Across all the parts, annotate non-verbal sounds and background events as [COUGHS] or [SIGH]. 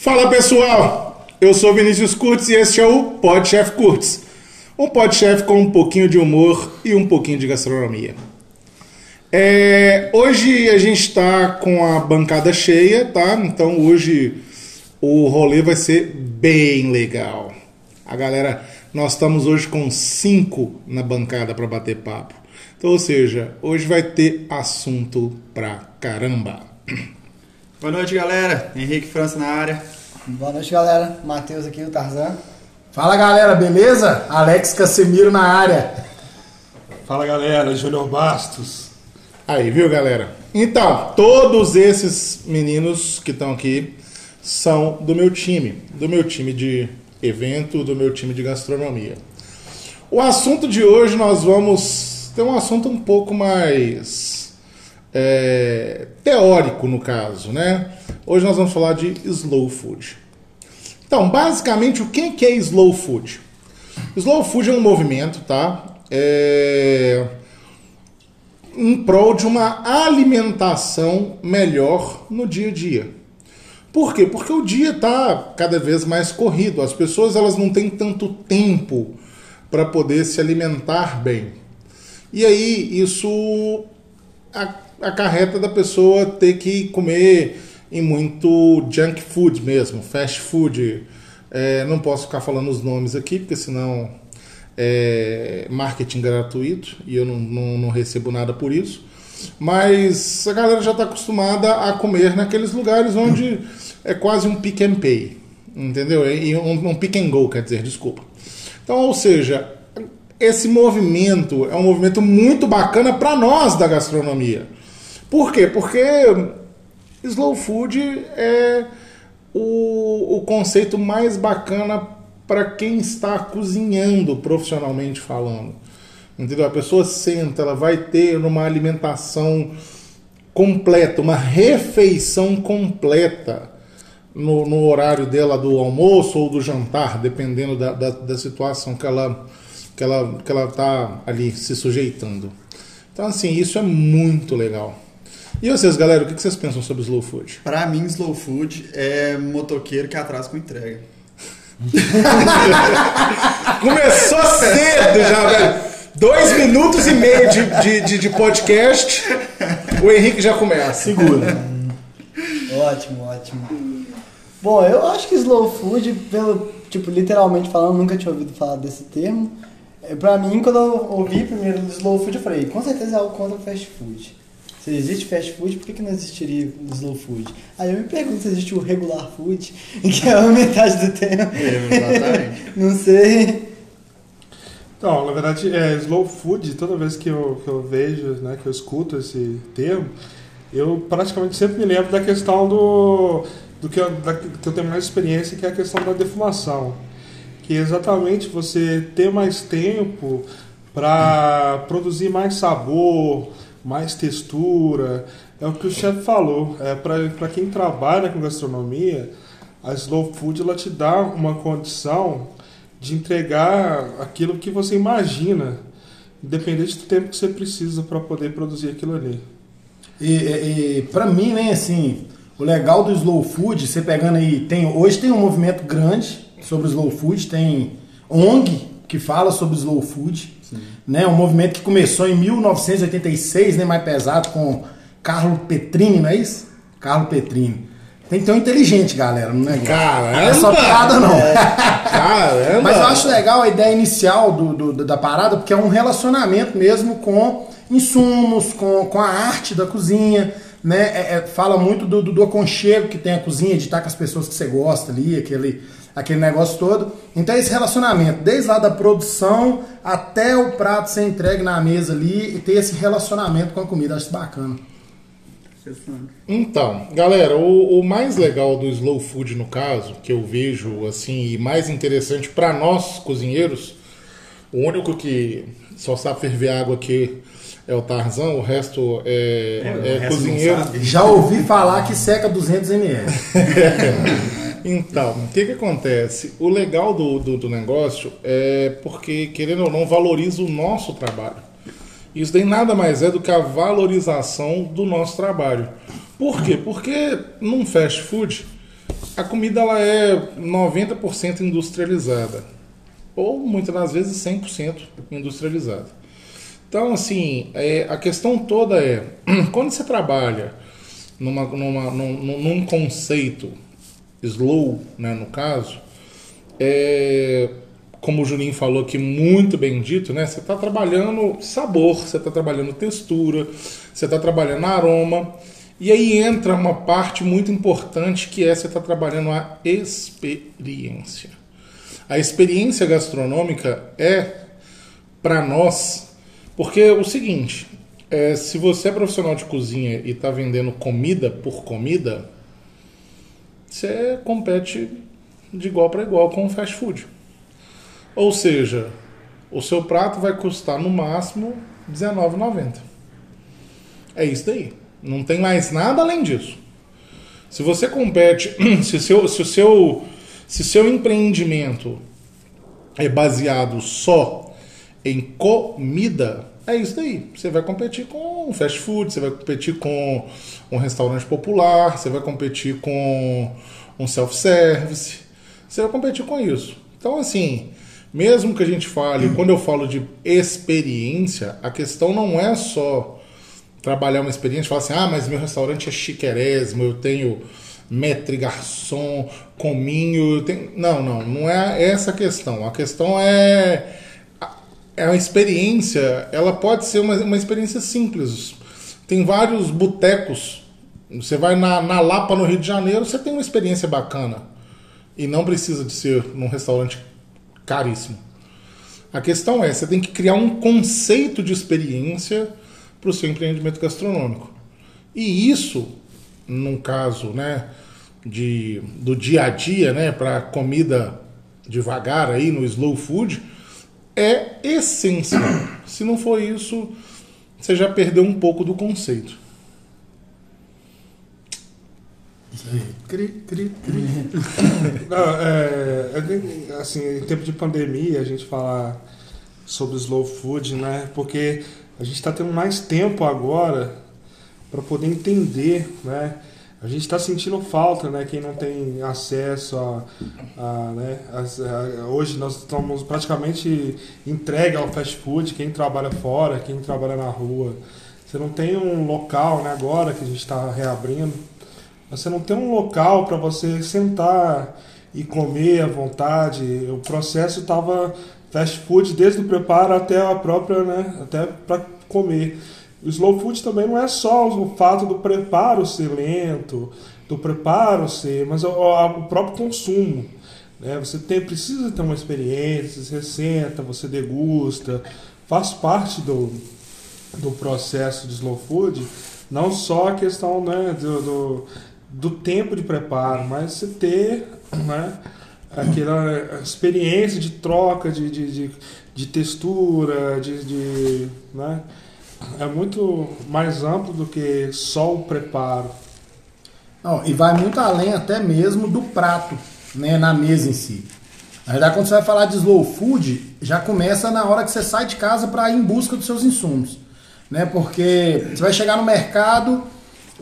Fala pessoal, eu sou Vinícius Curtis e este é o Pod Chef Curtis, um Pod Chef com um pouquinho de humor e um pouquinho de gastronomia. É, hoje a gente está com a bancada cheia, tá? Então hoje o rolê vai ser bem legal. A galera, nós estamos hoje com cinco na bancada para bater papo. Então, ou seja, hoje vai ter assunto pra caramba. [CLEARS THROAT] Boa noite, galera. Henrique França na área. Boa noite, galera. Matheus aqui, o Tarzan. Fala galera, beleza? Alex Casemiro na área. Fala galera, Júnior Bastos. Aí, viu, galera? Então, todos esses meninos que estão aqui são do meu time, do meu time de evento, do meu time de gastronomia. O assunto de hoje nós vamos ter um assunto um pouco mais é, teórico no caso, né? Hoje nós vamos falar de slow food. Então, basicamente, o que é slow food? Slow food é um movimento, tá? É em prol de uma alimentação melhor no dia a dia. Por quê? Porque o dia está cada vez mais corrido. As pessoas elas não têm tanto tempo para poder se alimentar bem. E aí isso acarreta da pessoa ter que comer em muito junk food mesmo, fast food. É, não posso ficar falando os nomes aqui, porque senão é marketing gratuito e eu não, não, não recebo nada por isso. Mas a galera já está acostumada a comer naqueles lugares onde é quase um pick and pay, entendeu? Um, um pick and go, quer dizer, desculpa. Então, ou seja, esse movimento é um movimento muito bacana para nós da gastronomia. Por quê? Porque slow food é o, o conceito mais bacana para quem está cozinhando profissionalmente falando. Entendeu? A pessoa senta, ela vai ter uma alimentação completa, uma refeição completa no, no horário dela do almoço ou do jantar, dependendo da, da, da situação que ela que ela que ela está ali se sujeitando. Então assim isso é muito legal. E vocês, galera, o que vocês pensam sobre slow food? Para mim, slow food é motoqueiro que atrasa com entrega. [LAUGHS] Começou cedo já, velho. Dois minutos e meio de, de, de, de podcast, o Henrique já começa. Segura. Ótimo, ótimo. Bom, eu acho que slow food, pelo, tipo, literalmente falando, nunca tinha ouvido falar desse termo. É, pra mim, quando eu ouvi primeiro slow food, eu falei, com certeza é algo contra fast food. Se existe fast food, por que, que não existiria slow food? Aí eu me pergunto se existe o regular food, [LAUGHS] que é a metade do tempo. É, exatamente. [LAUGHS] não sei. Então, na verdade, é, slow food, toda vez que eu, que eu vejo, né, que eu escuto esse termo, eu praticamente sempre me lembro da questão do, do que, eu, da, que eu tenho mais experiência, que é a questão da defumação. Que é exatamente você ter mais tempo para produzir mais sabor, mais textura. É o que o chefe falou. É, para quem trabalha com gastronomia, a slow food ela te dá uma condição de entregar aquilo que você imagina, independente do tempo que você precisa para poder produzir aquilo ali. E, e para mim, né, assim, o legal do slow food, você pegando aí, tem, hoje tem um movimento grande sobre o slow food, tem ONG que fala sobre slow food, Sim. né, um movimento que começou em 1986, né, mais pesado, com Carlo Petrini, não é isso? Carlo Petrini. Tem que ter um inteligente, galera, não é? Caramba! Não é só piada, não. É. [LAUGHS] Caramba! Mas eu acho legal a ideia inicial do, do, da parada, porque é um relacionamento mesmo com insumos, com, com a arte da cozinha, né? É, é, fala muito do, do, do, aconchego que tem a cozinha, de estar com as pessoas que você gosta ali, aquele, aquele negócio todo. Então esse relacionamento, desde lá da produção até o prato ser entregue na mesa ali e ter esse relacionamento com a comida, acho bacana. Então, galera, o, o, mais legal do slow food no caso, que eu vejo assim, e mais interessante para nós cozinheiros, o único que só sabe ferver água aqui é o Tarzan, o resto é, é, é cozinheiro. Já ouvi falar que seca 200 ml. [LAUGHS] então, o que, que acontece? O legal do, do, do negócio é porque, querendo ou não, valoriza o nosso trabalho. Isso daí nada mais é do que a valorização do nosso trabalho. Por quê? Porque num fast food a comida ela é 90% industrializada. Ou muitas das vezes 100% industrializada. Então, assim, é, a questão toda é: [CLEARS THROAT] quando você trabalha numa, numa, num, num conceito slow, né, no caso, é, como o Juninho falou aqui, muito bem dito, né? Você está trabalhando sabor, você está trabalhando textura, você está trabalhando aroma. E aí entra uma parte muito importante que é você está trabalhando a experiência. A experiência gastronômica é para nós, porque é o seguinte, é, se você é profissional de cozinha e está vendendo comida por comida, você compete de igual para igual com o fast food. Ou seja, o seu prato vai custar no máximo R$19,90. É isso daí. Não tem mais nada além disso. Se você compete, [CLEARS THROAT] se, seu, se o seu, se seu empreendimento é baseado só em comida, é isso daí. Você vai competir com fast food, você vai competir com um restaurante popular, você vai competir com um self-service, você vai competir com isso. Então, assim, mesmo que a gente fale, quando eu falo de experiência, a questão não é só trabalhar uma experiência, falar assim, ah, mas meu restaurante é chiquerésimo, eu tenho metre garçom, cominho, eu tenho... Não, não, não é essa a questão. A questão é é uma experiência, ela pode ser uma, uma experiência simples. Tem vários botecos. Você vai na, na Lapa, no Rio de Janeiro, você tem uma experiência bacana. E não precisa de ser num restaurante caríssimo. A questão é, você tem que criar um conceito de experiência para o seu empreendimento gastronômico. E isso, num caso né, de, do dia a dia, né, para comida devagar aí no slow food, é essencial. Se não for isso, você já perdeu um pouco do conceito. Cri, cri, cri. [COUGHS] Não, é, é, assim, em tempo de pandemia, a gente falar sobre slow food, né? Porque a gente está tendo mais tempo agora para poder entender, né? A gente está sentindo falta, né? Quem não tem acesso a, a, né? A, a, hoje nós estamos praticamente entregue ao fast food. Quem trabalha fora, quem trabalha na rua, você não tem um local, né? Agora que a gente está reabrindo, você não tem um local para você sentar e comer à vontade. O processo estava fast food desde o preparo até a própria, né? Até para comer. O slow food também não é só o fato do preparo ser lento, do preparo ser, mas o, o próprio consumo. Né? Você tem, precisa ter uma experiência, você senta, você degusta, faz parte do, do processo de slow food, não só a questão né, do, do, do tempo de preparo, mas você ter né, aquela experiência de troca de, de, de, de textura, de, de né, é muito mais amplo do que só o preparo. Não, e vai muito além até mesmo do prato, né, na mesa em si. Na verdade, quando você vai falar de slow food, já começa na hora que você sai de casa para ir em busca dos seus insumos. Né? Porque você vai chegar no mercado,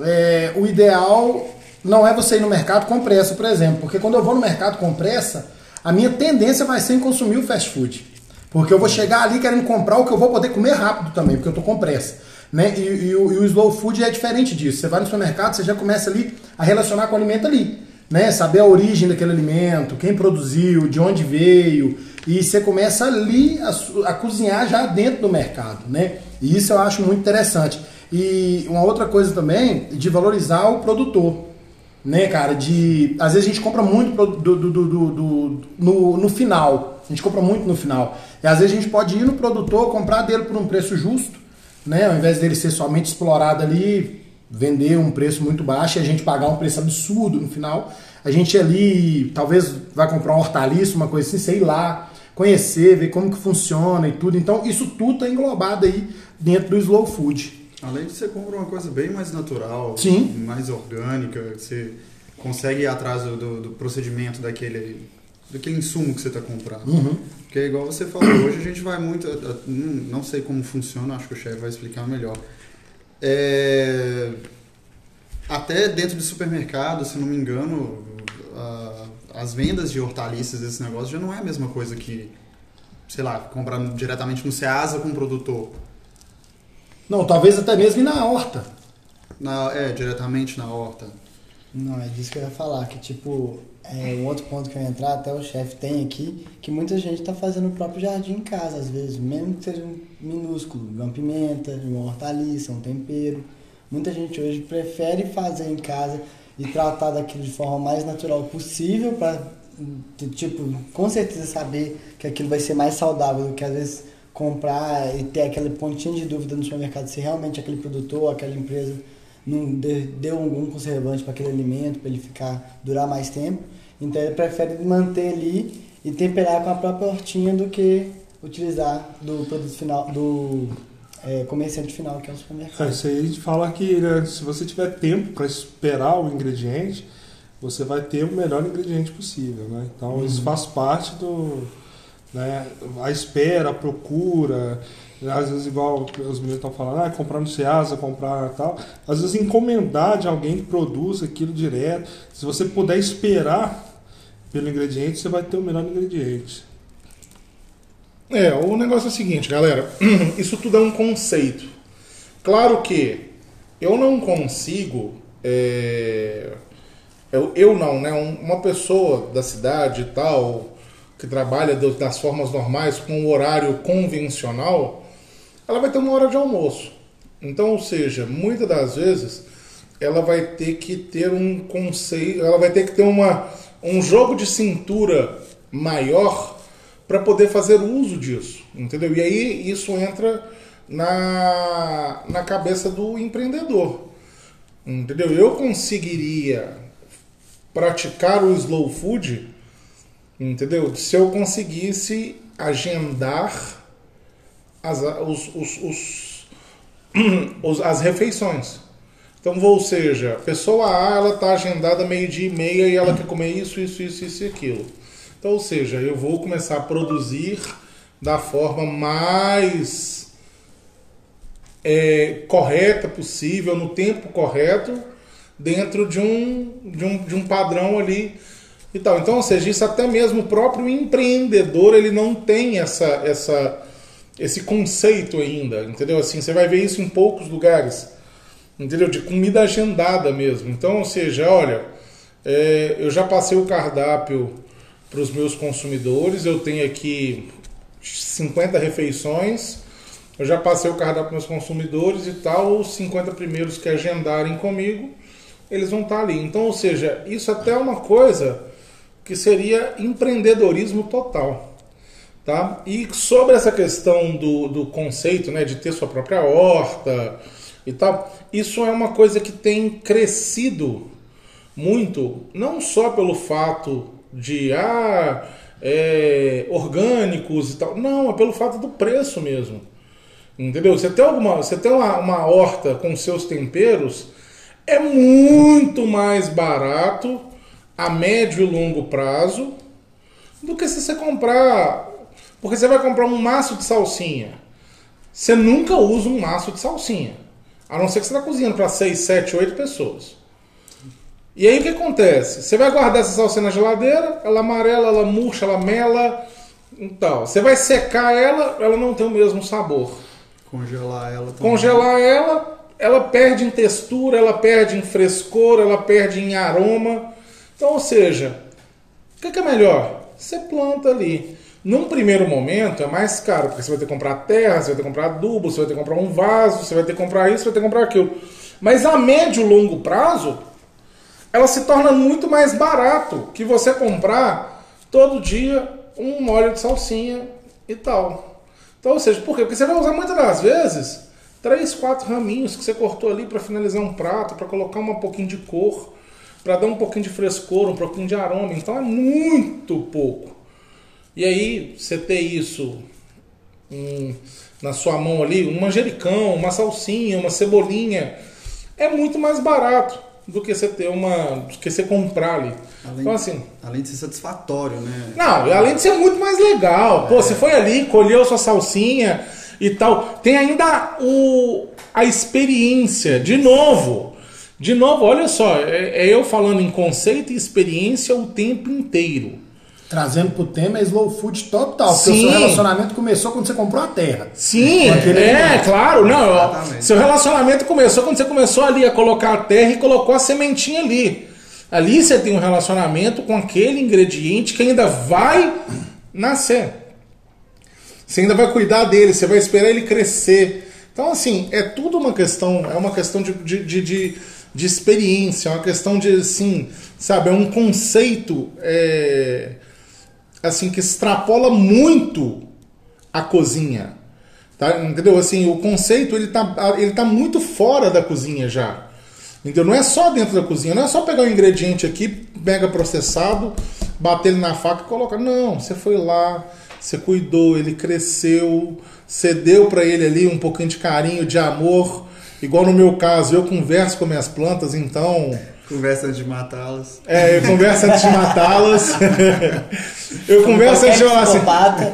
é, o ideal não é você ir no mercado com pressa, por exemplo. Porque quando eu vou no mercado com pressa, a minha tendência vai ser em consumir o fast food. Porque eu vou chegar ali querendo comprar o que eu vou poder comer rápido também, porque eu estou com pressa. Né? E, e, o, e, o, slow food é diferente disso. Você vai no supermercado, você já começa ali a relacionar com o alimento ali. Né? Saber a origem daquele alimento, quem produziu, de onde veio. E você começa ali a, a cozinhar já dentro do mercado. Né? E isso eu acho muito interessante. E uma outra coisa também, de valorizar o produtor né, cara? De. Às vezes a gente compra muito do, do, do, do, no, no final. A gente compra muito no final. E às vezes a gente pode ir no produtor, comprar dele por um preço justo, né? Ao invés dele ser somente explorado ali, vender um preço muito baixo e a gente pagar um preço absurdo no final. A gente ali talvez vai comprar um hortaliça, uma coisa assim, sei lá, conhecer, ver como que funciona e tudo. Então isso tudo está englobado aí dentro do slow food. Além de você compra uma coisa bem mais natural, Sim. mais orgânica, você consegue ir atrás do, do, do procedimento daquele, daquele insumo que você está comprando. Uhum. Porque igual você falou, hoje a gente vai muito. Não sei como funciona, acho que o chefe vai explicar melhor. É, até dentro de supermercado, se não me engano, a- as vendas de hortaliças desse negócio já não é a mesma coisa que, sei lá, comprar diretamente no Ceasa com o produtor. Não, talvez até mesmo na horta. Na, é, diretamente na horta. Não, é disso que eu ia falar, que tipo, é um outro ponto que eu ia entrar, até o chefe tem aqui, que muita gente tá fazendo o próprio jardim em casa, às vezes, mesmo que seja um minúsculo, uma pimenta, uma hortaliça, um tempero. Muita gente hoje prefere fazer em casa e tratar daquilo de forma mais natural possível para tipo, com certeza saber que aquilo vai ser mais saudável do que às vezes comprar e ter aquele pontinho de dúvida no supermercado se realmente aquele produtor, aquela empresa não de- deu algum conservante para aquele alimento, para ele ficar durar mais tempo. Então ele prefere manter ali e temperar com a própria hortinha do que utilizar do produto final, do é, comerciante final, que é o É, supermercado. isso aí a gente fala que né, se você tiver tempo para esperar o ingrediente, você vai ter o melhor ingrediente possível, né? Então isso faz parte do, né, a espera, a procura, né, às vezes igual os meninos estão falando, ah, comprar no Ceasa, comprar tal, às vezes encomendar de alguém que produz aquilo direto. Se você puder esperar pelo ingrediente, você vai ter o melhor ingrediente. É, o negócio é o seguinte, galera. [CLEARS THROAT] Isso tudo é um conceito. Claro que eu não consigo. é, eu, eu não, né? um- Uma pessoa da cidade e tal, que trabalha das formas normais, com o horário convencional, ela vai ter uma hora de almoço. Então, ou seja, muitas das vezes ela vai ter que ter um conceito, ela vai ter que ter uma, um jogo de cintura maior para poder fazer uso disso, entendeu? E aí isso entra na, na cabeça do empreendedor, entendeu? Eu conseguiria praticar o slow food, entendeu? Se eu conseguisse agendar as, os, os, os, [CLEARS THROAT] os- as refeições. Então, ou seja, pessoa A ela está agendada meio-dia e meia e ela quer comer isso, isso, isso, isso e aquilo. Então, ou seja, eu vou começar a produzir da forma mais é, correta possível, no tempo correto, dentro de um, de um, de um padrão ali e tal. Então, ou seja, isso até mesmo o próprio empreendedor ele não tem essa, essa, esse conceito ainda, entendeu? Assim, você vai ver isso em poucos lugares, entendeu? De comida agendada mesmo. Então, ou seja, olha, é, eu já passei o cardápio para os meus consumidores, eu tenho aqui 50 refeições, eu já passei o cardápio para meus consumidores e tal, os 50 primeiros que agendarem comigo, eles vão estar ali. Então, ou seja, isso até é uma coisa que seria empreendedorismo total. Tá? E sobre essa questão do, do conceito né, de ter sua própria horta e tal, isso é uma coisa que tem crescido muito, não só pelo fato de ah, é, orgânicos e tal, não, é pelo fato do preço mesmo. Entendeu? Você tem, alguma, você tem uma, uma horta com seus temperos, é muito mais barato a médio e longo prazo do que se você comprar. Porque você vai comprar um maço de salsinha. Você nunca usa um maço de salsinha. A não ser que você está cozinhando para 6, 7, 8 pessoas. E aí o que acontece? Você vai guardar essa salsinha na geladeira, ela amarela, ela murcha, ela mela. Então, você vai secar ela, ela não tem o mesmo sabor. Congelar ela também. Congelar ela, ela perde em textura, ela perde em frescor, ela perde em aroma. Então, ou seja, o que, que é melhor? Você planta ali. Num primeiro momento é mais caro, porque você vai ter que comprar terra, você vai ter que comprar adubo, você vai ter que comprar um vaso, você vai ter que comprar isso, você vai ter que comprar aquilo. Mas a médio e longo prazo, ela se torna muito mais barato que você comprar todo dia um óleo de salsinha e tal. Então, ou seja, por quê? Porque você vai usar muitas das vezes três, quatro raminhos que você cortou ali para finalizar um prato, para colocar um pouquinho de cor, para dar um pouquinho de frescor, um pouquinho de aroma. Então é muito pouco. E aí você ter isso hum, na sua mão ali, um manjericão, uma salsinha, uma cebolinha, é muito mais barato do que você ter uma. do que você comprar ali. Além, Então assim. além de ser satisfatório, né? Não, além de ser muito mais legal. Pô, você foi ali, colheu sua salsinha e tal. Tem ainda o, a experiência, de novo. De novo, olha só, é, é eu falando em conceito e experiência o tempo inteiro. Trazendo pro tema é slow food total. Porque Sim. o seu relacionamento começou quando você comprou a terra. Sim, é, claro, não. Exatamente. Seu relacionamento começou quando você começou ali a colocar a terra e colocou a sementinha ali. Ali você tem um relacionamento com aquele ingrediente que ainda vai nascer. Você ainda vai cuidar dele, você vai esperar ele crescer. Então, assim, é tudo uma questão, é uma questão de, de, de, de, de experiência, é uma questão de, assim, sabe, é um conceito, é, assim, que extrapola muito a cozinha. Tá? Entendeu? Assim, o conceito ele tá, ele tá muito fora da cozinha já. Entendeu? Não é só dentro da cozinha, não é só pegar um ingrediente aqui, mega processado, bater ele na faca e colocar. Não, você foi lá, você cuidou, ele cresceu, você deu para ele ali um pouquinho de carinho, de amor. Igual no meu caso, eu converso com minhas plantas, então. Conversa de matá-las. É, eu converso antes de matá-las. [LAUGHS] eu converso antes de falar assim. Psicopata.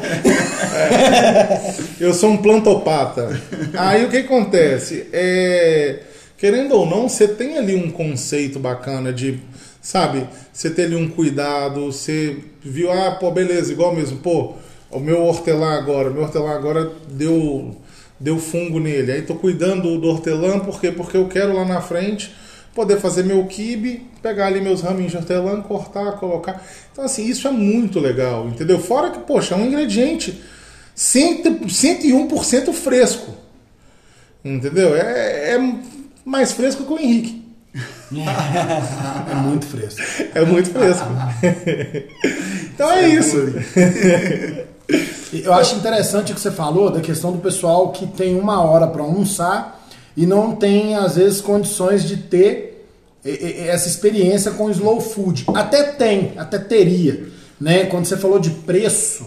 Eu sou um plantopata. Aí o que acontece? É, querendo ou não, você tem ali um conceito bacana de, sabe, você tem ali um cuidado, você viu, ah, pô, beleza, igual mesmo, pô, o meu hortelã agora, o meu hortelã agora deu, deu fungo nele. Aí tô cuidando do hortelã, por quê? Porque eu quero lá na frente poder fazer meu quibe, pegar ali meus raminhos de hortelã, cortar, colocar. Então, assim, isso é muito legal, entendeu? Fora que, poxa, é um ingrediente 100, 101% fresco. Entendeu? É, é mais fresco que o Henrique. [LAUGHS] É muito fresco. É muito fresco. [LAUGHS] [LAUGHS] então é isso. Eu acho interessante o que você falou da questão do pessoal que tem uma hora para almoçar e não tem, às vezes, condições de ter essa experiência com slow food. Até tem, até teria. Né? Quando você falou de preço,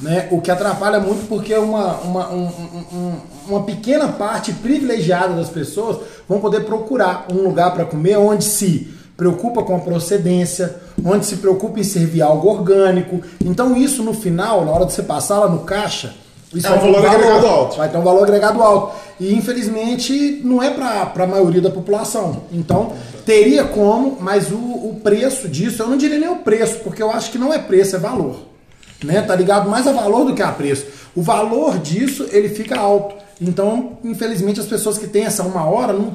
né? o que atrapalha muito porque uma, uma, um- um- um- uma pequena parte privilegiada das pessoas vão poder procurar um lugar para comer onde se preocupa com a procedência, onde se preocupa em servir algo orgânico. Então isso no final, na hora de você passar lá no caixa, isso É um vai ter valor agregado alto. Vai ter um valor agregado alto. E infelizmente não é para a maioria da população. Então teria como, mas o, o preço disso, eu não diria nem o preço, porque eu acho que não é preço, é valor. Né? Tá ligado mais a valor do que a preço. O valor disso, ele fica alto. Então, infelizmente, as pessoas que têm essa uma hora não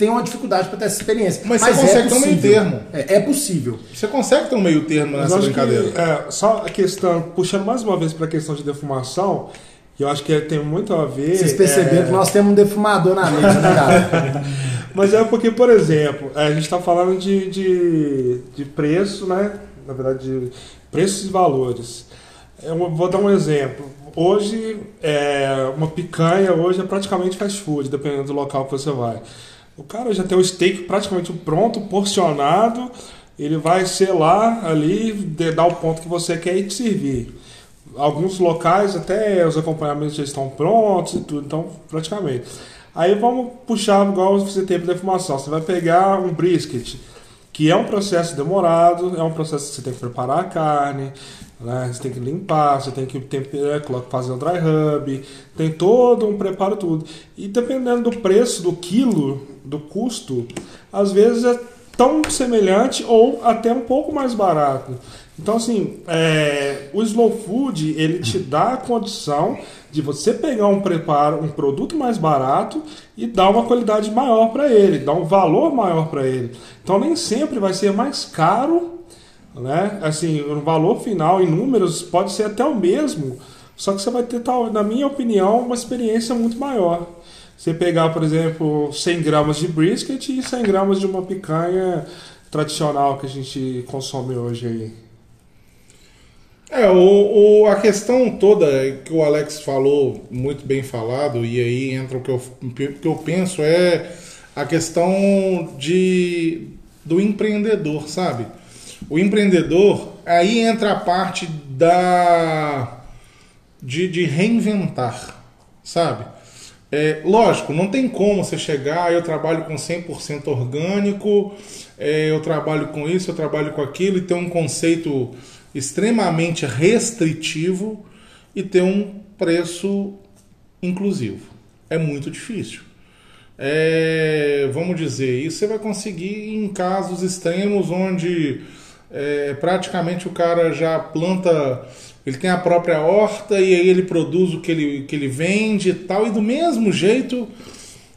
têm uma dificuldade para ter essa experiência. Mas você consegue ter um meio termo. É, é possível. Você consegue ter um meio termo Mas nessa brincadeira. que, é, só a questão, puxando mais uma vez para a questão de defumação, que eu acho que tem muito a ver. Vocês perceberam é, que nós temos um defumador na mesa, né, cara? [LAUGHS] Mas é porque, por exemplo, a gente está falando de, de, de preço, né? Na verdade, de preços e valores. Eu vou dar um exemplo. Hoje, é, uma picanha hoje é praticamente fast food, dependendo do local que você vai. O cara já tem o steak praticamente pronto, porcionado, ele vai selar ali, dar o ponto que você quer e te servir. Alguns locais até os acompanhamentos já estão prontos e tudo, então praticamente. Aí vamos puxar igual você teve de defumação. Você vai pegar um brisket, que é um processo demorado, é um processo que você tem que preparar a carne, né? Você tem que limpar, você tem que temperar, colocar- fazer um dry rub, tem todo um preparo tudo. E dependendo do preço do quilo, do custo, às vezes é tão semelhante ou até um pouco mais barato. Então, assim, é, o slow food ele te dá a condição de você pegar um preparo, um produto mais barato e dar uma qualidade maior para ele, dar um valor maior para ele. Então, nem sempre vai ser mais caro, né? Assim, o valor final em números pode ser até o mesmo, só que você vai ter, tal- na minha opinião, uma experiência muito maior. Você pegar, por exemplo, 100 gramas de brisket e 100 gramas de uma picanha tradicional que a gente consome hoje aí. É, o, o- a questão toda que o Alex falou, muito bem falado, e aí entra o que eu, que eu penso, é a questão de, do empreendedor, sabe? O empreendedor, aí entra a parte da de, de reinventar, sabe? É, lógico, não tem como você chegar, eu trabalho com 100% orgânico, é, eu trabalho com isso, eu trabalho com aquilo, e ter um conceito extremamente restritivo e ter um preço inclusivo. É muito difícil. é, vamos dizer, isso você vai conseguir em casos extremos onde é, praticamente o cara já planta, ele tem a própria horta e aí ele produz o que ele, que ele vende e tal, e do mesmo jeito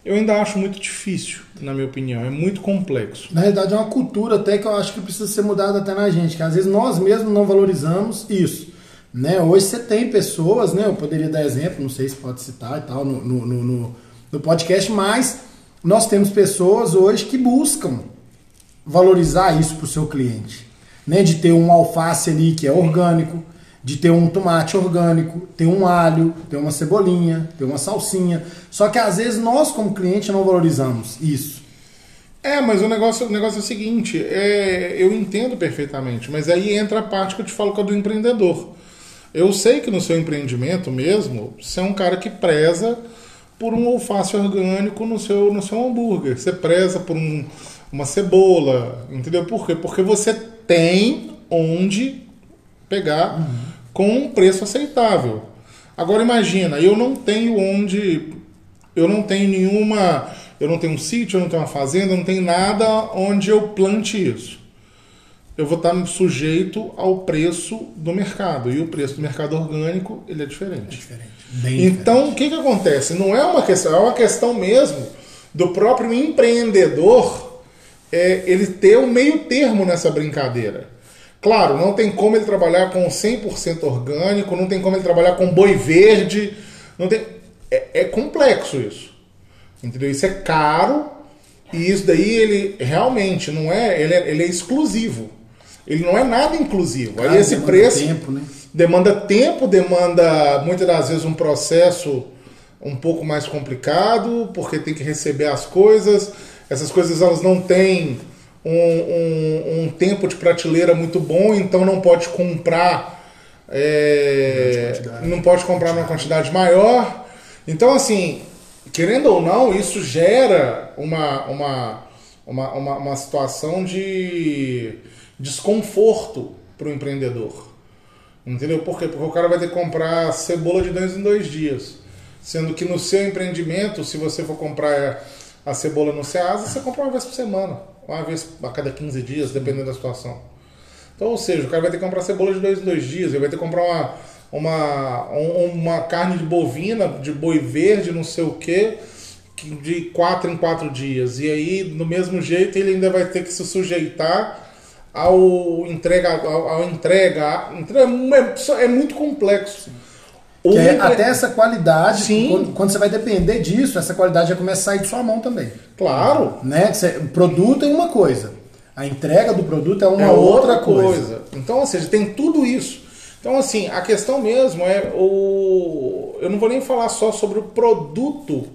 eu ainda acho muito difícil, na minha opinião, é muito complexo. Na realidade, é uma cultura até que eu acho que precisa ser mudada até na gente, que às vezes nós mesmos não valorizamos isso. Né? Hoje você tem pessoas, né? eu poderia dar exemplo, não sei se pode citar e tal, no, no, no, no podcast, mas nós temos pessoas hoje que buscam valorizar isso para o seu cliente. Né? De ter um alface ali que é orgânico, de ter um tomate orgânico, ter um alho, ter uma cebolinha, ter uma salsinha. Só que às vezes nós, como cliente, não valorizamos isso. É, mas o negócio, o negócio é o seguinte, é, eu entendo perfeitamente, mas aí entra a parte que eu te falo que é do empreendedor. Eu sei que no seu empreendimento mesmo, você é um cara que preza por um alface orgânico no seu, no seu hambúrguer. Você preza por um, uma cebola, entendeu? Por quê? Porque você tem onde pegar uhum com um preço aceitável. Agora imagina, eu não tenho onde, eu não tenho nenhuma, eu não tenho um sítio, eu não tenho uma fazenda, eu não tenho nada onde eu plante isso. Eu vou estar sujeito ao preço do mercado e o preço do mercado orgânico ele é diferente. É diferente. Bem então o que que acontece? Não é uma questão, é uma questão mesmo do próprio empreendedor é, ele ter um meio termo nessa brincadeira. Claro, não tem como ele trabalhar com 100% orgânico, não tem como ele trabalhar com boi verde, não tem é, é, complexo isso. Entendeu? Isso é caro e isso daí ele realmente não é, ele é, ele é exclusivo. Ele não é nada inclusivo. Aí esse preço tempo, né? demanda tempo, demanda muitas das vezes um processo um pouco mais complicado, porque tem que receber as coisas. Essas coisas elas não têm um, um, um, tempo de prateleira muito bom, então não pode comprar. É, não pode comprar numa quantidade maior. Então, assim, querendo ou não, isso gera uma, uma, uma, uma, uma situação de desconforto para o empreendedor. Entendeu? Por quê? Porque o cara vai ter que comprar cebola de dois em dois dias. Sendo que no seu empreendimento, se você for comprar a cebola no Ceasa, você compra uma vez por semana uma vez a cada 15 dias, dependendo da situação. Então, ou seja, o cara vai ter que comprar cebola de dois em dois dias, ele vai ter que comprar uma, uma, uma carne de bovina, de boi verde, não sei o que, de quatro em quatro dias. E aí, do mesmo jeito, ele ainda vai ter que se sujeitar ao entrega, ao, ao entrega, é, é muito complexo. É, até essa qualidade. Quando, quando, você vai depender disso, essa qualidade já começa a sair de sua mão também. Claro. Né? Você, o produto é uma coisa, a entrega do produto é uma é outra, outra coisa. coisa. Então, ou seja, tem tudo isso. Então, assim, a questão mesmo é o. Eu não vou nem falar só sobre o produto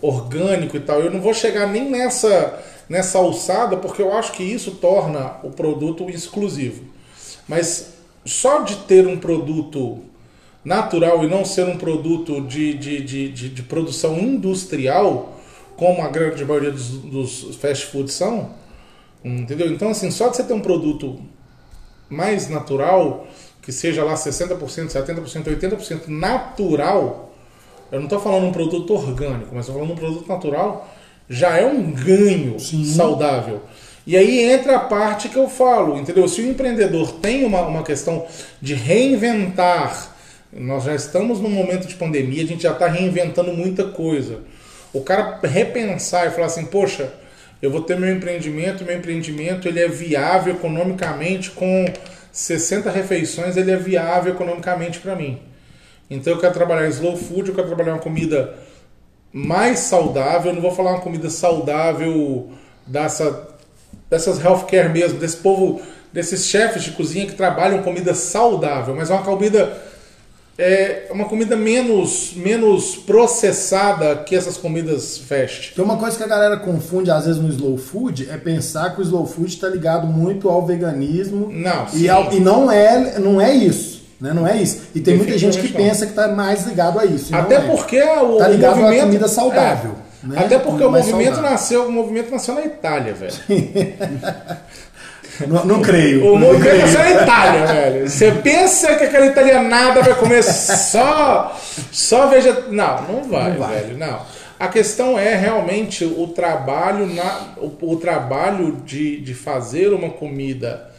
orgânico e tal. Eu não vou chegar nem nessa, nessa alçada, porque eu acho que isso torna o produto exclusivo. Mas só de ter um produto natural e não ser um produto de, de, de, de, de produção industrial, como a grande maioria dos, dos fast foods são, entendeu? Então, assim, só de você ter um produto mais natural, que seja lá 60%, 70%, 80% natural, eu não estou falando um produto orgânico, mas estou falando um produto natural, já é um ganho Sim. saudável. E aí entra a parte que eu falo, entendeu? Se o empreendedor tem uma, uma questão de reinventar nós já estamos num momento de pandemia, a gente já está reinventando muita coisa. O cara repensar e falar assim, poxa, eu vou ter meu empreendimento, meu empreendimento ele é viável economicamente com 60 refeições, ele é viável economicamente para mim. Então eu quero trabalhar slow food, eu quero trabalhar uma comida mais saudável, eu não vou falar uma comida saudável dessa, dessas healthcare mesmo, desse povo, desses chefes de cozinha que trabalham comida saudável, mas é uma comida é uma comida menos, menos processada que essas comidas fast. Tem uma coisa que a galera confunde às vezes no slow food é pensar que o slow food está ligado muito ao veganismo. Não. E, ao, e não é, não é isso. Né? Não é isso. E tem muita gente que pensa que está mais ligado a isso. Até é. porque o, tá ligado movimento, à comida saudável. É. Né? Até porque o movimento nasceu, o movimento nasceu na Itália, velho. [LAUGHS] Não, não creio. O movimento nasceu na Itália, velho. Você pensa que aquela italianada vai comer só, só veja. Não, não vai, não vai. velho. Não. A questão é realmente o trabalho, na, o, o trabalho de, de fazer uma comida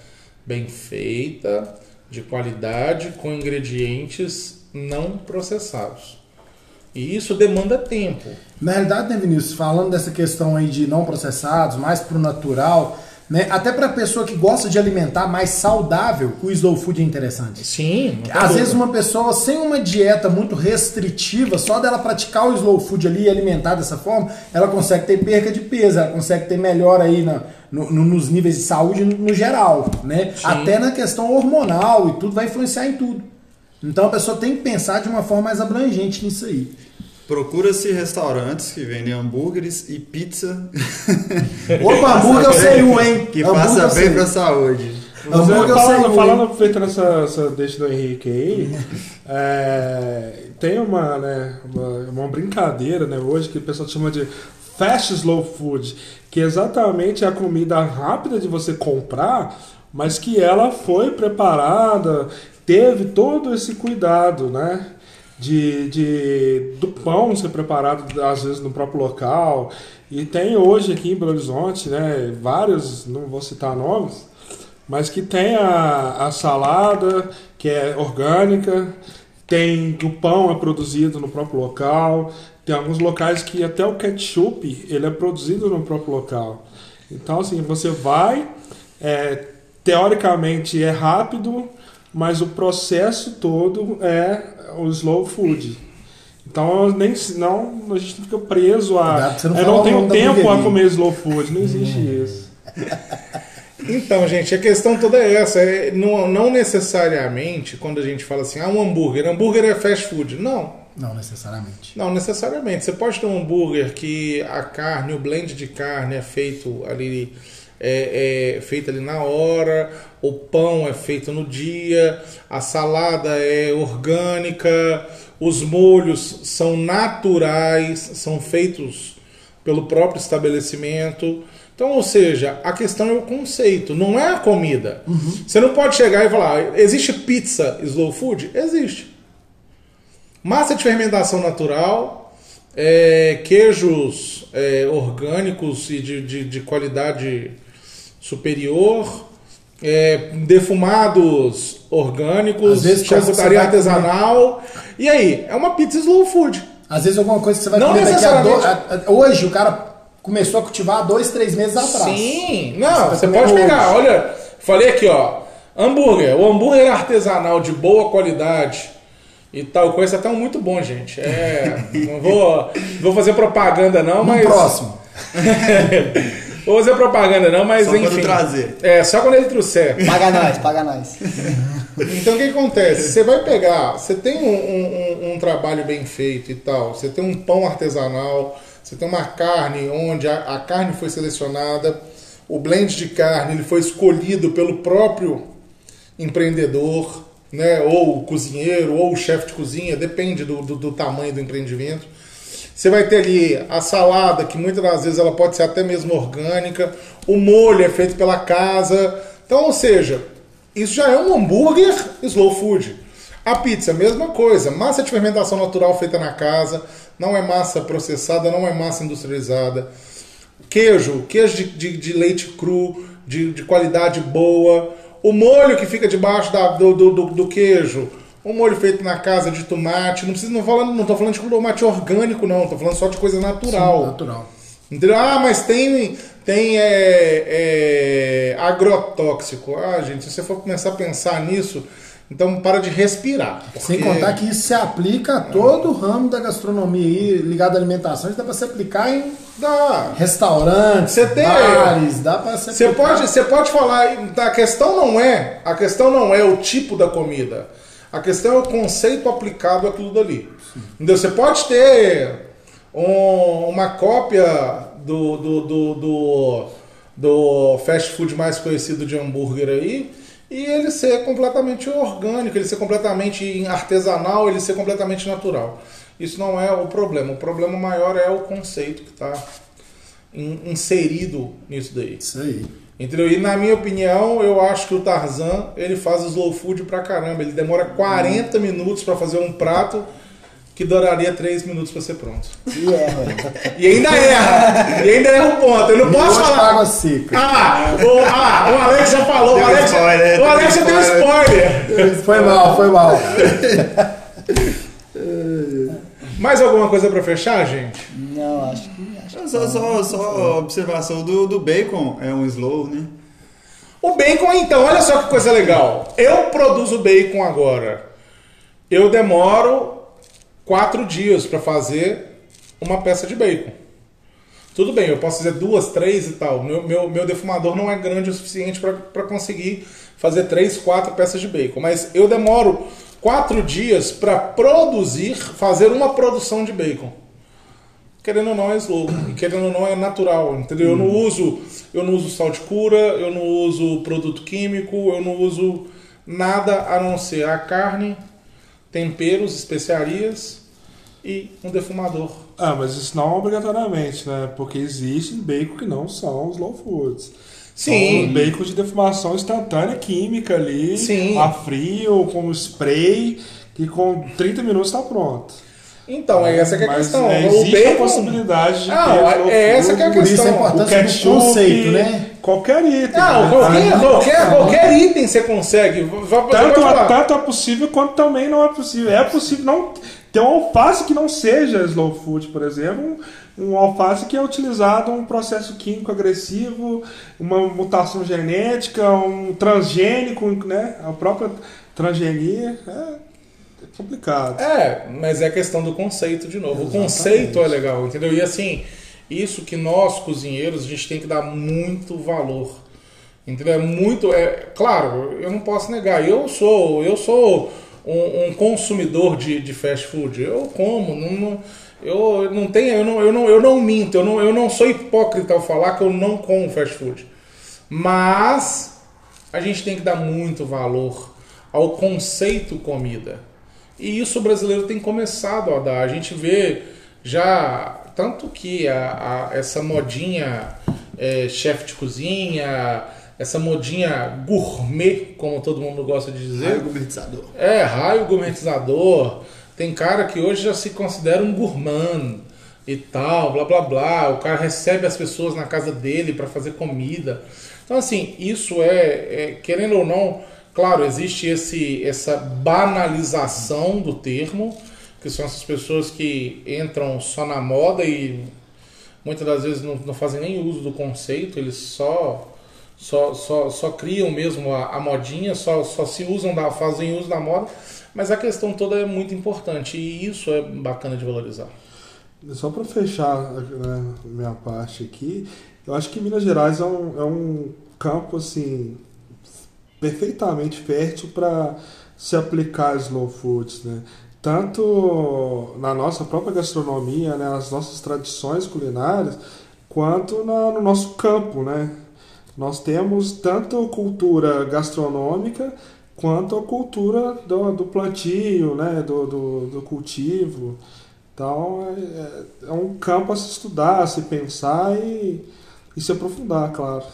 bem feita, de qualidade, com ingredientes não processados. E isso demanda tempo. Na realidade, né, Vinícius, falando dessa questão aí de não processados, mais pro natural, né? Até pra pessoa que gosta de alimentar mais saudável, o slow food é interessante. Sim. Às vezes uma pessoa sem uma dieta muito restritiva, só dela praticar o slow food ali e alimentar dessa forma, ela consegue ter perca de peso, ela consegue ter melhor aí na- no- no- nos níveis de saúde no, no geral, né? Sim. Até na questão hormonal e tudo vai influenciar em tudo. Então a pessoa tem que pensar de uma forma mais abrangente nisso aí. Procura-se restaurantes que vendem hambúrgueres e pizza [LAUGHS] Opa, hambúrguer eu sei um, hein? que Hambúrguer passa bem pra saúde. Hambúrguer é, eu sei falando, um, falando aproveitando essa, essa deixa do Henrique aí, [LAUGHS] é, tem uma, né, uma, uma brincadeira né, hoje que o pessoal chama de fast slow food, que exatamente é a comida rápida de você comprar, mas que ela foi preparada, teve todo esse cuidado, né? De, de do pão ser preparado às vezes no próprio local e tem hoje aqui em Belo Horizonte né vários não vou citar nomes mas que tem a, a salada, que é orgânica, tem que o pão é produzido no próprio local, tem alguns locais que até o ketchup ele é produzido no próprio local. Então assim, você vai, é, teoricamente é rápido, mas o processo todo é o slow food. Então nem não a gente não fica preso a não eu não o tenho tempo a comer slow food, não existe isso. [LAUGHS] Então, gente, a questão toda é essa. É, não, não necessariamente, quando a gente fala assim, ah, um hambúrguer, hambúrguer é fast food. Não, Não necessariamente. não necessariamente. Você pode ter um hambúrguer que a carne, o blend de carne é feito ali, é, é feito ali na hora, o pão é feito no dia, a salada é orgânica, os molhos são naturais, são feitos pelo próprio estabelecimento. Então, ou seja, a questão é o conceito, não é a comida. Você não pode chegar e falar, existe pizza slow food? Existe. Massa de fermentação natural, é, queijos é, orgânicos e de, de, de qualidade superior, é, defumados orgânicos, charcutaria artesanal. E aí, é uma pizza slow food. Às vezes alguma coisa que você vai Não comer daqui a, do, necessariamente. a- Hoje o cara começou a cultivar há dois, três meses atrás. Sim, não, Você você pode comer pegar, hoje. olha, falei aqui, ó, hambúrguer, o hambúrguer artesanal de boa qualidade e tal coisa tá muito bom, gente. É, [LAUGHS] não vou, vou fazer propaganda não, No mas próximo. [LAUGHS] vou fazer propaganda não, mas Só quando enfim. trazer. É, só quando ele trouxer. Paga nós, paga nós. Então o que acontece? Você vai pegar, você tem um, um- um- um trabalho bem feito e tal, você tem um pão artesanal, você tem uma carne onde a, a carne foi selecionada, o blend de carne ele foi escolhido pelo próprio empreendedor, né? ou o cozinheiro, ou o chefe de cozinha, depende do, do- do tamanho do empreendimento. Você vai ter ali a salada, que muitas das vezes ela pode ser até mesmo orgânica, o molho é feito pela casa. Então, ou seja, isso já é um hambúrguer slow food. A pizza, mesma coisa, massa de fermentação natural feita na casa, não é massa processada, não é massa industrializada. Queijo, queijo de, de- de leite cru, de, de qualidade boa. O molho que fica debaixo da- do, do, do- do queijo. Um molho feito na casa de tomate. Não precisa, não, falando, não tô falando de tomate orgânico, não. Tô falando só de coisa natural. Natural. Entendeu? Ah, mas tem, tem é, é, agrotóxico. Ah, gente, se você for começar a pensar nisso, então para de respirar. Sem porque- contar que isso se aplica a todo o ramo da gastronomia aí, ligado à alimentação. Isso dá pra se aplicar em Dá. restaurantes, Você tem- bares, dá pra se Você aplicar. pode, você pode falar. A questão não é. A questão não é o tipo da comida. A questão é o conceito aplicado àquilo dali. Entendeu? Você pode ter um- uma cópia do, do, do, do, do fast food mais conhecido de hambúrguer aí. E ele ser completamente orgânico, ele ser completamente artesanal, ele ser completamente natural. Isso não é o problema. O problema maior é o conceito que está inserido nisso daí. Isso aí. Entendeu? E na minha opinião, eu acho que o Tarzan, ele faz slow food pra caramba. Ele demora 40 minutos pra fazer um prato que duraria 3 minutos para ser pronto. E ué. E ainda erra! e ainda erra o ponto. Eu não posso falar. água seca. Ah, o, ah, o Alex já falou. O Deu Alex, spoiler, o deu Alex já deu spoiler. Foi mal, foi mal. [LAUGHS] Mais alguma coisa para fechar, gente? Não, acho que. Que Só, só, só observação do, do bacon, é um slow, né? O bacon, então, olha só que coisa legal. Eu produzo bacon agora. Eu demoro quatro dias para fazer uma peça de bacon. Tudo bem, eu posso fazer duas, três e tal. Meu, meu, meu defumador não é grande o suficiente para conseguir fazer três, quatro peças de bacon. Mas eu demoro quatro dias para produzir, fazer uma produção de bacon. Querendo ou não é slow, e querendo ou não é natural, entendeu? Eu não uso, eu não uso sal de cura, eu não uso produto químico, eu não uso nada a não ser a carne, temperos, especiarias e um defumador. Ah, mas isso não obrigatoriamente, né? Porque existem bacon que não são slow foods. Sim. São bacon de defumação instantânea química ali, Sim. a frio, com spray, que com 30 minutos está pronto. Então, é essa que é a Mas, questão. é, o existe a bacon... possibilidade de Não, ter é- é essa que é a Por isso a questão. o do ketchup, conceito, né? Qualquer item. Não, né? qualquer, Ah, qualquer, qualquer item você consegue. Tanto, falar. tanto é possível quanto também não é possível. É possível não ter um alface que não seja slow food, por exemplo. Um, um alface que é utilizado um processo químico agressivo, uma mutação genética, um transgênico, né? A própria transgenia. É, é complicado. É, mas é a questão do conceito de novo. O conceito é legal, entendeu? E assim, isso que nós, cozinheiros, a gente tem que dar muito valor. Entendeu? É muito. É, claro, eu não posso negar. Eu sou, eu sou um, um consumidor de, de fast food. Eu como, não, não- eu não tenho, eu não, eu não, eu não minto, eu não, eu não sou hipócrita ao falar que eu não como fast food. Mas a gente tem que dar muito valor ao conceito comida. E isso o brasileiro tem começado a dar. A gente vê já tanto que a, a- essa modinha é, chefe de cozinha, essa modinha gourmet, como todo mundo gosta de dizer, Raio gourmetizador. é, raio gourmetizador. Tem cara que hoje já se considera um gourmand e tal, blá blá blá. O cara recebe as pessoas na casa dele para fazer comida. Então, assim, isso é, é, querendo ou não, claro, existe esse, essa banalização do termo, que são essas pessoas que entram só na moda e muitas das vezes não, não fazem nem uso do conceito, eles só só, só, só criam mesmo a, a modinha, só, só se usam da, fazem uso da moda, mas a questão toda é muito importante e isso é bacana de valorizar. Só para fechar né, minha parte aqui, eu acho que Minas Gerais é um, é um campo assim perfeitamente fértil para se aplicar slow foods, né? Tanto na nossa própria gastronomia, né, nas nossas tradições culinárias, quanto na- no nosso campo, né? Nós temos tanto cultura gastronômica quanto a cultura do, do plantio, né? do, do, do cultivo. Então é, é um campo a se estudar, a se pensar e, e se aprofundar, claro.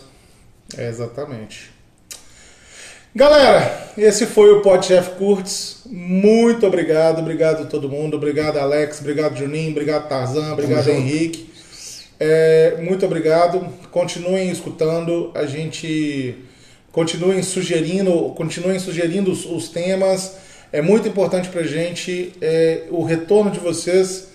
É, exatamente. Galera, esse foi o Pod Chef Curtis. Muito obrigado, obrigado a todo mundo, obrigado Alex, obrigado Juninho, obrigado Tarzan, obrigado Henrique. É, muito obrigado. Continuem escutando. A gente continuem sugerindo, continuem sugerindo os, os temas. É muito importante pra gente é, o retorno de vocês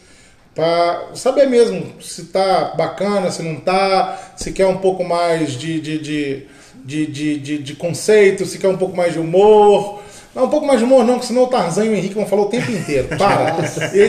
para saber mesmo se tá bacana, se não tá, se quer um pouco mais de, de, de, de, de, de- de conceito, se quer um pouco mais de humor. Não, um pouco mais de humor não, porque senão o Tarzan e o Henrique vão falar o tempo inteiro. [LAUGHS] Para.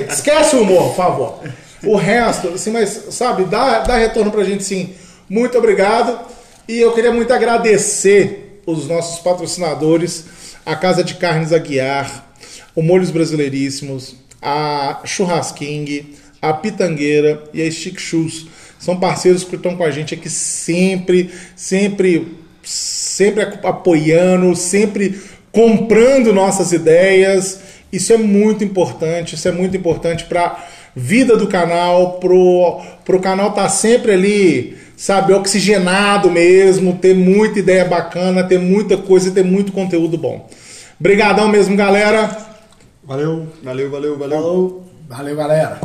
Esquece o humor, por favor. O resto, assim, mas sabe, dá, dá retorno pra gente sim. Muito obrigado. E eu queria muito agradecer os nossos patrocinadores, a Casa de Carnes Aguiar, o Molhos Brasileiríssimos, a Churrasking, a Pitangueira e a Stick Shoes. São parceiros que estão com a gente aqui sempre, sempre, sempre apoiando, sempre comprando nossas ideias. Isso é muito importante, isso é muito importante para vida do canal, pro, pro canal estar sempre ali, sabe, oxigenado mesmo, ter muita ideia bacana, ter muita coisa, ter muito conteúdo bom. Obrigadão mesmo, galera. Valeu! Valeu, valeu, valeu. Falou. Valeu, galera.